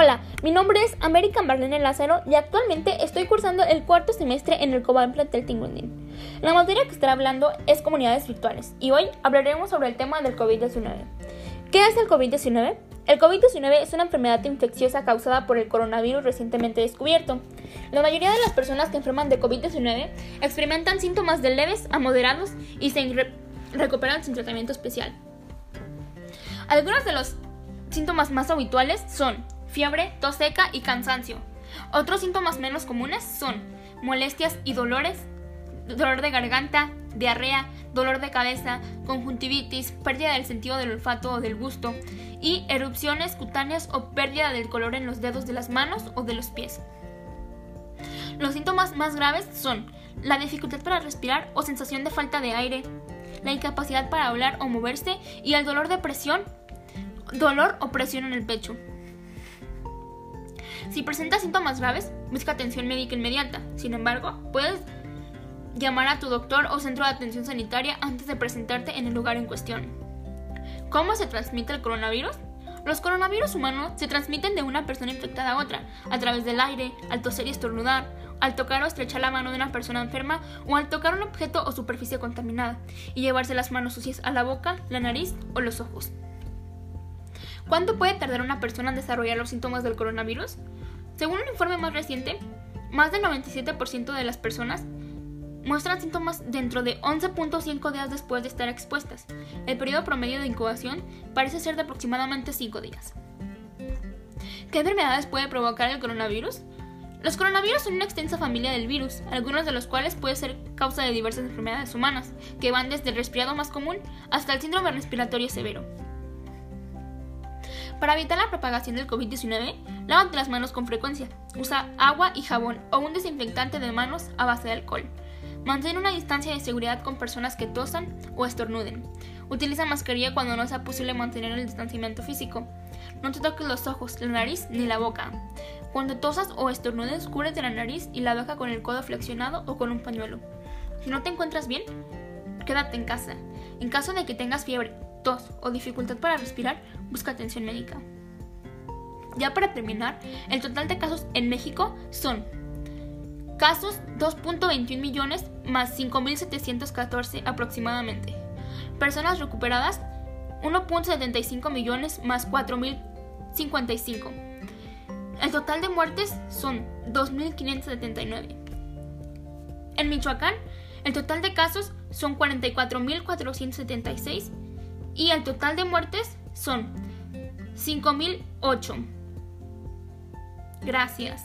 Hola, mi nombre es América Marlene Lázaro y actualmente estoy cursando el cuarto semestre en el Cobal Plantel Tingundín. La materia que estaré hablando es comunidades virtuales y hoy hablaremos sobre el tema del COVID-19. ¿Qué es el COVID-19? El COVID-19 es una enfermedad infecciosa causada por el coronavirus recientemente descubierto. La mayoría de las personas que enferman de COVID-19 experimentan síntomas de leves a moderados y se recuperan sin tratamiento especial. Algunos de los síntomas más habituales son fiebre, tos seca y cansancio. Otros síntomas menos comunes son molestias y dolores, dolor de garganta, diarrea, dolor de cabeza, conjuntivitis, pérdida del sentido del olfato o del gusto y erupciones cutáneas o pérdida del color en los dedos de las manos o de los pies. Los síntomas más graves son la dificultad para respirar o sensación de falta de aire, la incapacidad para hablar o moverse y el dolor de presión, dolor o presión en el pecho. Si presentas síntomas graves, busca atención médica inmediata. Sin embargo, puedes llamar a tu doctor o centro de atención sanitaria antes de presentarte en el lugar en cuestión. ¿Cómo se transmite el coronavirus? Los coronavirus humanos se transmiten de una persona infectada a otra, a través del aire, al toser y estornudar, al tocar o estrechar la mano de una persona enferma o al tocar un objeto o superficie contaminada y llevarse las manos sucias a la boca, la nariz o los ojos. ¿Cuánto puede tardar una persona en desarrollar los síntomas del coronavirus? Según un informe más reciente, más del 97% de las personas muestran síntomas dentro de 11.5 días después de estar expuestas. El periodo promedio de incubación parece ser de aproximadamente 5 días. ¿Qué enfermedades puede provocar el coronavirus? Los coronavirus son una extensa familia del virus, algunos de los cuales pueden ser causa de diversas enfermedades humanas, que van desde el resfriado más común hasta el síndrome respiratorio severo. Para evitar la propagación del COVID-19, lávate las manos con frecuencia. Usa agua y jabón o un desinfectante de manos a base de alcohol. Mantén una distancia de seguridad con personas que tosan o estornuden. Utiliza mascarilla cuando no sea posible mantener el distanciamiento físico. No te toques los ojos, la nariz ni la boca. Cuando tosas o estornudes, cúbrete la nariz y la boca con el codo flexionado o con un pañuelo. Si no te encuentras bien, quédate en casa. En caso de que tengas fiebre, tos o dificultad para respirar, busca atención médica. Ya para terminar, el total de casos en México son casos 2.21 millones más 5.714 aproximadamente. Personas recuperadas 1.75 millones más 4.055. El total de muertes son 2.579. En Michoacán, el total de casos son 44.476 y el total de muertes son 5.008. Gracias.